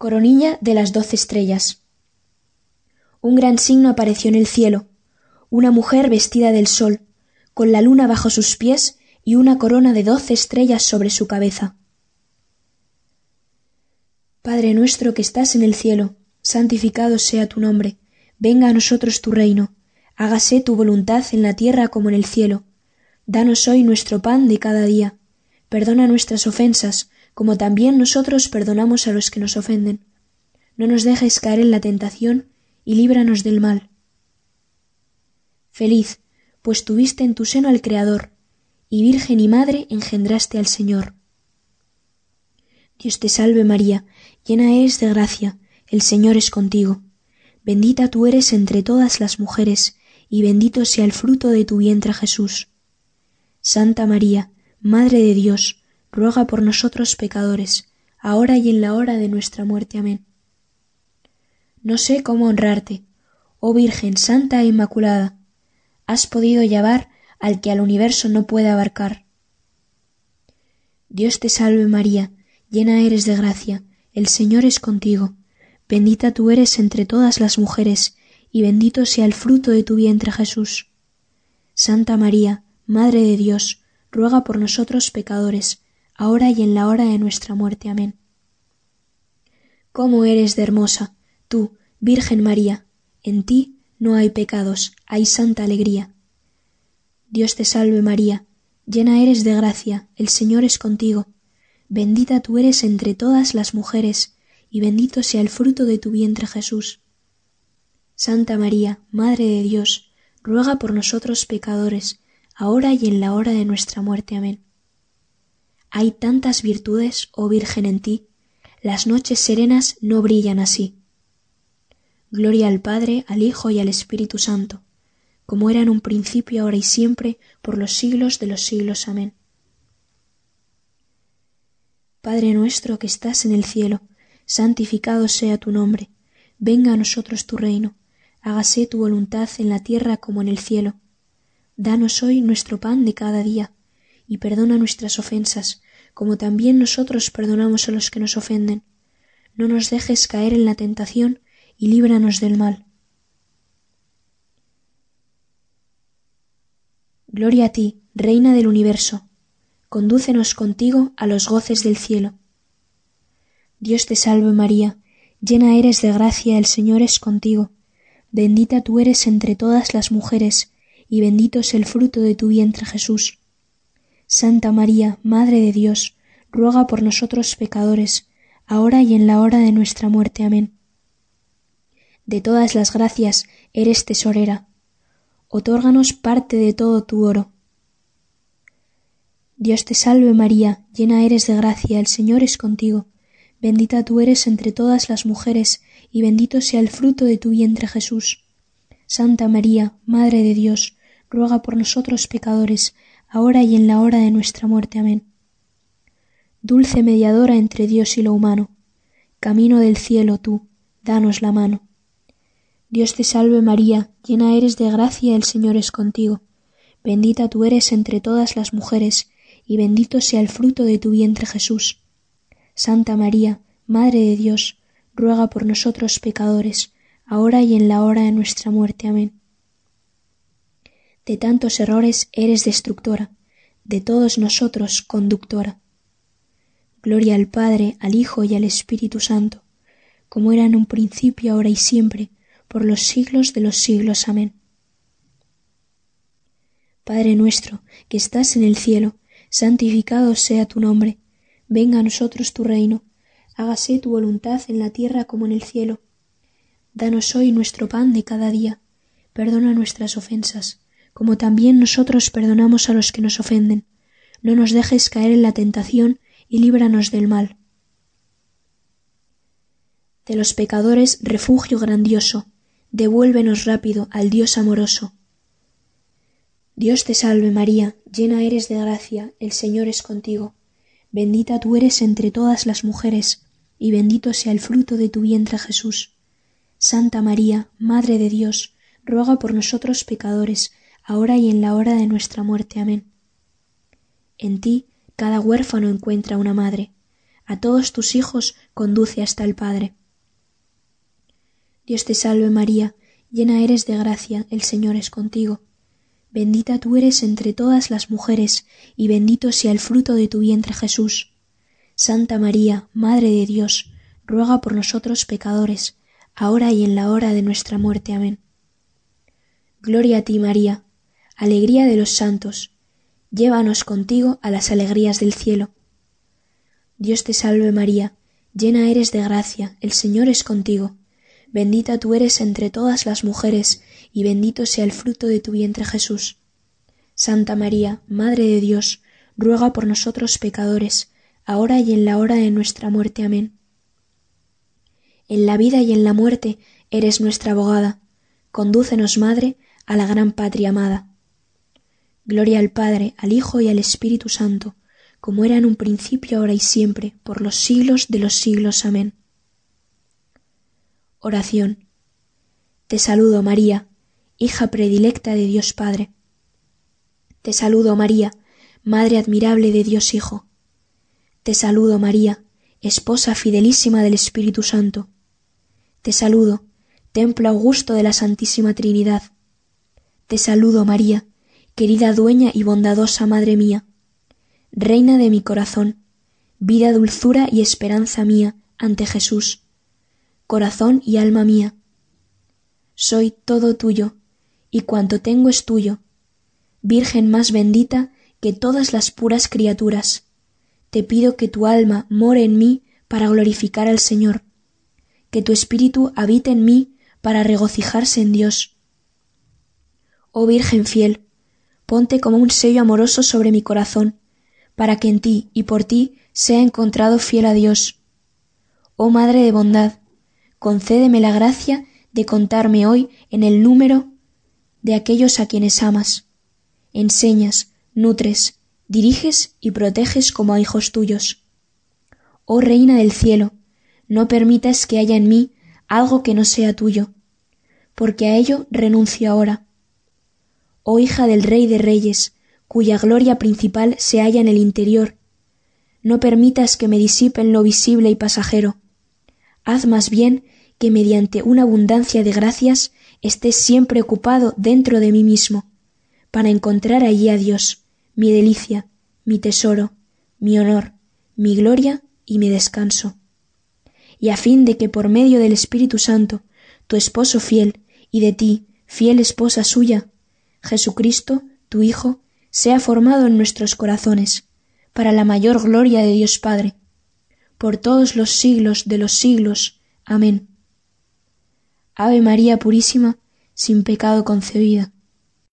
Coronilla de las doce estrellas. Un gran signo apareció en el cielo, una mujer vestida del sol, con la luna bajo sus pies y una corona de doce estrellas sobre su cabeza. Padre nuestro que estás en el cielo, santificado sea tu nombre, venga a nosotros tu reino, hágase tu voluntad en la tierra como en el cielo. Danos hoy nuestro pan de cada día. Perdona nuestras ofensas, como también nosotros perdonamos a los que nos ofenden. No nos dejes caer en la tentación y líbranos del mal. Feliz, pues tuviste en tu seno al Creador, y Virgen y Madre engendraste al Señor. Dios te salve María, llena eres de gracia, el Señor es contigo. Bendita tú eres entre todas las mujeres, y bendito sea el fruto de tu vientre Jesús. Santa María, Madre de Dios, ruega por nosotros pecadores, ahora y en la hora de nuestra muerte. Amén. No sé cómo honrarte, oh Virgen Santa e Inmaculada, has podido llevar al que al universo no puede abarcar. Dios te salve María, llena eres de gracia, el Señor es contigo, bendita tú eres entre todas las mujeres, y bendito sea el fruto de tu vientre Jesús. Santa María, Madre de Dios, ruega por nosotros pecadores, ahora y en la hora de nuestra muerte. Amén. ¿Cómo eres de hermosa, tú, Virgen María? En ti no hay pecados, hay santa alegría. Dios te salve María, llena eres de gracia, el Señor es contigo, bendita tú eres entre todas las mujeres, y bendito sea el fruto de tu vientre Jesús. Santa María, Madre de Dios, ruega por nosotros pecadores, ahora y en la hora de nuestra muerte. Amén. Hay tantas virtudes, oh Virgen, en ti, las noches serenas no brillan así. Gloria al Padre, al Hijo y al Espíritu Santo, como era en un principio, ahora y siempre, por los siglos de los siglos. Amén. Padre nuestro que estás en el cielo, santificado sea tu nombre, venga a nosotros tu reino, hágase tu voluntad en la tierra como en el cielo. Danos hoy nuestro pan de cada día y perdona nuestras ofensas, como también nosotros perdonamos a los que nos ofenden. No nos dejes caer en la tentación, y líbranos del mal. Gloria a ti, Reina del universo, condúcenos contigo a los goces del cielo. Dios te salve María, llena eres de gracia, el Señor es contigo, bendita tú eres entre todas las mujeres, y bendito es el fruto de tu vientre Jesús. Santa María, Madre de Dios, ruega por nosotros pecadores, ahora y en la hora de nuestra muerte. Amén. De todas las gracias eres tesorera. Otórganos parte de todo tu oro. Dios te salve María, llena eres de gracia, el Señor es contigo. Bendita tú eres entre todas las mujeres, y bendito sea el fruto de tu vientre Jesús. Santa María, Madre de Dios, ruega por nosotros pecadores, ahora y en la hora de nuestra muerte. Amén. Dulce mediadora entre Dios y lo humano, camino del cielo tú, danos la mano. Dios te salve María, llena eres de gracia, el Señor es contigo. Bendita tú eres entre todas las mujeres, y bendito sea el fruto de tu vientre Jesús. Santa María, Madre de Dios, ruega por nosotros pecadores, ahora y en la hora de nuestra muerte. Amén de tantos errores eres destructora, de todos nosotros conductora. Gloria al Padre, al Hijo y al Espíritu Santo, como era en un principio, ahora y siempre, por los siglos de los siglos. Amén. Padre nuestro, que estás en el cielo, santificado sea tu nombre, venga a nosotros tu reino, hágase tu voluntad en la tierra como en el cielo. Danos hoy nuestro pan de cada día, perdona nuestras ofensas, como también nosotros perdonamos a los que nos ofenden. No nos dejes caer en la tentación y líbranos del mal. De los pecadores refugio grandioso, devuélvenos rápido al Dios amoroso. Dios te salve María, llena eres de gracia, el Señor es contigo. Bendita tú eres entre todas las mujeres, y bendito sea el fruto de tu vientre Jesús. Santa María, Madre de Dios, ruega por nosotros pecadores, ahora y en la hora de nuestra muerte. Amén. En ti cada huérfano encuentra una madre. a todos tus hijos conduce hasta el Padre. Dios te salve María, llena eres de gracia, el Señor es contigo. Bendita tú eres entre todas las mujeres, y bendito sea el fruto de tu vientre Jesús. Santa María, Madre de Dios, ruega por nosotros pecadores, ahora y en la hora de nuestra muerte. Amén. Gloria a ti, María, alegría de los santos, llévanos contigo a las alegrías del cielo. Dios te salve María, llena eres de gracia, el Señor es contigo Bendita tú eres entre todas las mujeres, y bendito sea el fruto de tu vientre Jesús. Santa María, Madre de Dios, ruega por nosotros pecadores, ahora y en la hora de nuestra muerte. Amén. En la vida y en la muerte eres nuestra abogada. Condúcenos, Madre, a la gran patria amada. Gloria al Padre, al Hijo y al Espíritu Santo, como era en un principio, ahora y siempre, por los siglos de los siglos. Amén. Oración. Te saludo, María, hija predilecta de Dios Padre. Te saludo, María, Madre admirable de Dios Hijo. Te saludo, María, esposa fidelísima del Espíritu Santo. Te saludo, templo augusto de la Santísima Trinidad. Te saludo, María, querida dueña y bondadosa Madre mía, Reina de mi corazón, vida, dulzura y esperanza mía ante Jesús corazón y alma mía. Soy todo tuyo, y cuanto tengo es tuyo. Virgen más bendita que todas las puras criaturas, te pido que tu alma more en mí para glorificar al Señor, que tu espíritu habite en mí para regocijarse en Dios. Oh Virgen fiel, ponte como un sello amoroso sobre mi corazón, para que en ti y por ti sea encontrado fiel a Dios. Oh Madre de bondad, concédeme la gracia de contarme hoy en el número de aquellos a quienes amas. Enseñas, nutres, diriges y proteges como a hijos tuyos. Oh Reina del cielo, no permitas que haya en mí algo que no sea tuyo, porque a ello renuncio ahora. Oh hija del Rey de Reyes, cuya gloria principal se halla en el interior, no permitas que me disipen lo visible y pasajero. Haz más bien que mediante una abundancia de gracias esté siempre ocupado dentro de mí mismo, para encontrar allí a Dios, mi delicia, mi tesoro, mi honor, mi gloria y mi descanso. Y a fin de que por medio del Espíritu Santo, tu esposo fiel, y de ti, fiel esposa suya, Jesucristo, tu Hijo, sea formado en nuestros corazones, para la mayor gloria de Dios Padre, por todos los siglos de los siglos. Amén. Ave María Purísima, sin pecado concebida.